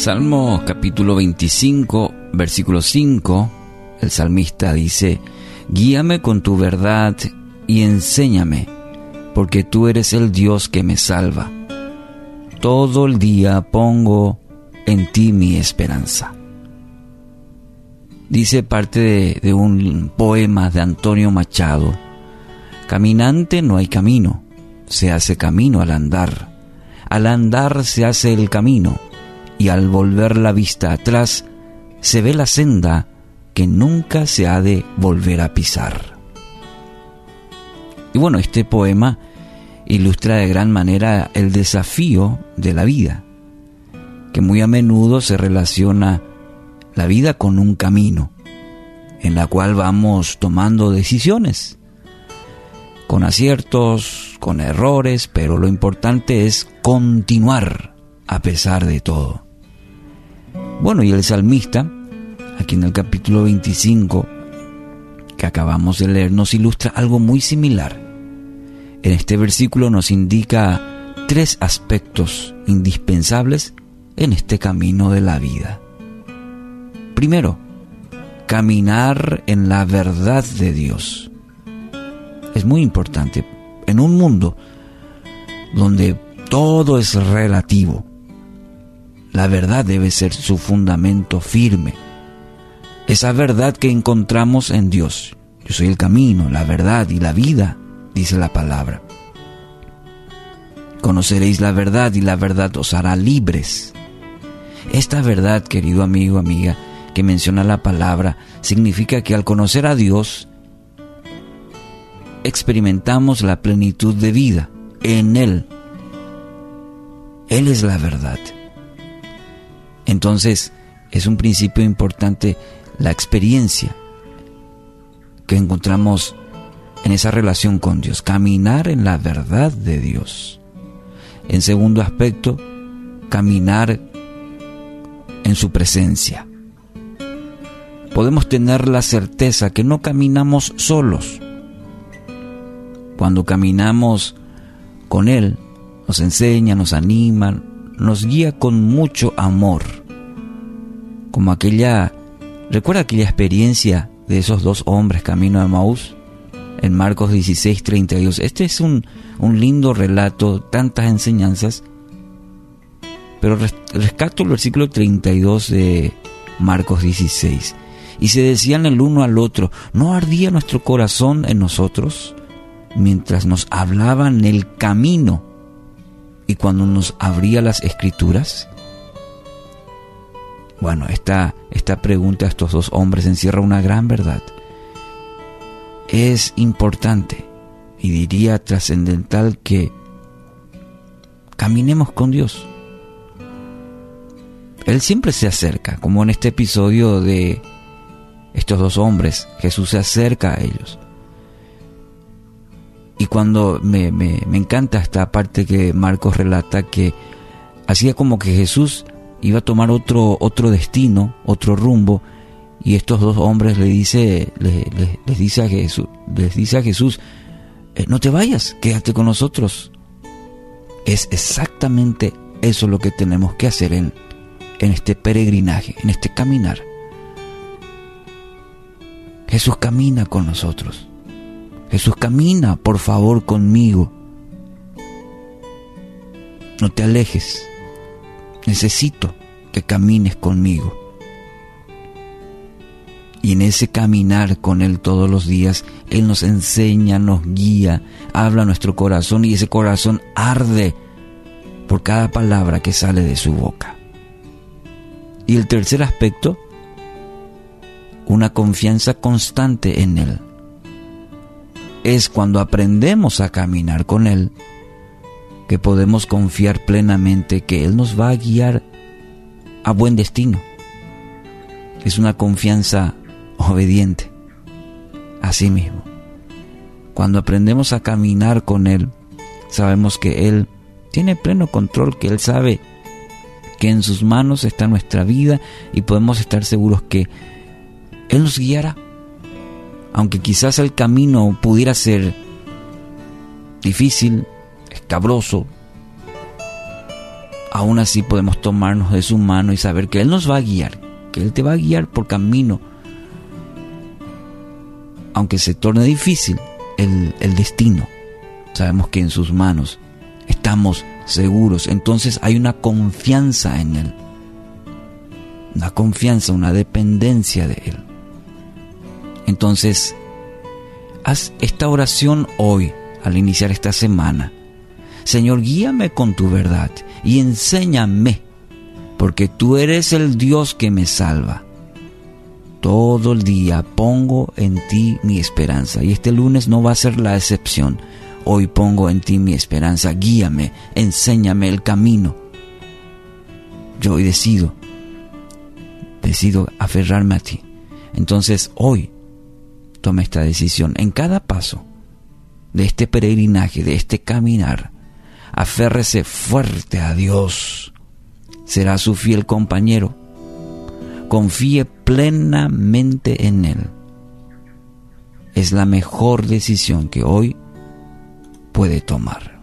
Salmo capítulo 25, versículo 5, el salmista dice, Guíame con tu verdad y enséñame, porque tú eres el Dios que me salva. Todo el día pongo en ti mi esperanza. Dice parte de, de un poema de Antonio Machado, Caminante no hay camino, se hace camino al andar. Al andar se hace el camino y al volver la vista atrás se ve la senda que nunca se ha de volver a pisar. Y bueno, este poema ilustra de gran manera el desafío de la vida, que muy a menudo se relaciona la vida con un camino, en la cual vamos tomando decisiones, con aciertos, con errores, pero lo importante es continuar a pesar de todo. Bueno, y el salmista, aquí en el capítulo 25 que acabamos de leer, nos ilustra algo muy similar. En este versículo nos indica tres aspectos indispensables en este camino de la vida. Primero, caminar en la verdad de Dios. Es muy importante. En un mundo donde todo es relativo, la verdad debe ser su fundamento firme. Esa verdad que encontramos en Dios. Yo soy el camino, la verdad y la vida, dice la palabra. Conoceréis la verdad y la verdad os hará libres. Esta verdad, querido amigo, amiga, que menciona la palabra, significa que al conocer a Dios, experimentamos la plenitud de vida en Él. Él es la verdad. Entonces, es un principio importante la experiencia que encontramos en esa relación con Dios, caminar en la verdad de Dios. En segundo aspecto, caminar en su presencia. Podemos tener la certeza que no caminamos solos. Cuando caminamos con Él, nos enseña, nos anima, nos guía con mucho amor como aquella, recuerda aquella experiencia de esos dos hombres camino a Maús en Marcos 16, 32. Este es un, un lindo relato, tantas enseñanzas, pero rescato el versículo 32 de Marcos 16. Y se decían el uno al otro, ¿no ardía nuestro corazón en nosotros mientras nos hablaban el camino y cuando nos abría las escrituras? Bueno, esta, esta pregunta a estos dos hombres encierra una gran verdad. Es importante y diría trascendental que caminemos con Dios. Él siempre se acerca, como en este episodio de estos dos hombres, Jesús se acerca a ellos. Y cuando me, me, me encanta esta parte que Marcos relata que hacía como que Jesús iba a tomar otro, otro destino, otro rumbo, y estos dos hombres le dice, les, dice a Jesús, les dice a Jesús, eh, no te vayas, quédate con nosotros. Es exactamente eso lo que tenemos que hacer en, en este peregrinaje, en este caminar. Jesús camina con nosotros. Jesús camina, por favor, conmigo. No te alejes. Necesito que camines conmigo. Y en ese caminar con Él todos los días, Él nos enseña, nos guía, habla nuestro corazón y ese corazón arde por cada palabra que sale de su boca. Y el tercer aspecto, una confianza constante en Él. Es cuando aprendemos a caminar con Él que podemos confiar plenamente que Él nos va a guiar a buen destino. Es una confianza obediente a sí mismo. Cuando aprendemos a caminar con Él, sabemos que Él tiene pleno control, que Él sabe que en sus manos está nuestra vida y podemos estar seguros que Él nos guiará. Aunque quizás el camino pudiera ser difícil, escabroso, aún así podemos tomarnos de su mano y saber que Él nos va a guiar, que Él te va a guiar por camino. Aunque se torne difícil el, el destino, sabemos que en sus manos estamos seguros. Entonces hay una confianza en Él. Una confianza, una dependencia de Él. Entonces, haz esta oración hoy, al iniciar esta semana. Señor, guíame con tu verdad y enséñame, porque tú eres el Dios que me salva. Todo el día pongo en ti mi esperanza y este lunes no va a ser la excepción. Hoy pongo en ti mi esperanza, guíame, enséñame el camino. Yo hoy decido, decido aferrarme a ti. Entonces hoy toma esta decisión. En cada paso de este peregrinaje, de este caminar, aférrese fuerte a Dios. Será su fiel compañero. Confíe plenamente en Él. Es la mejor decisión que hoy puede tomar.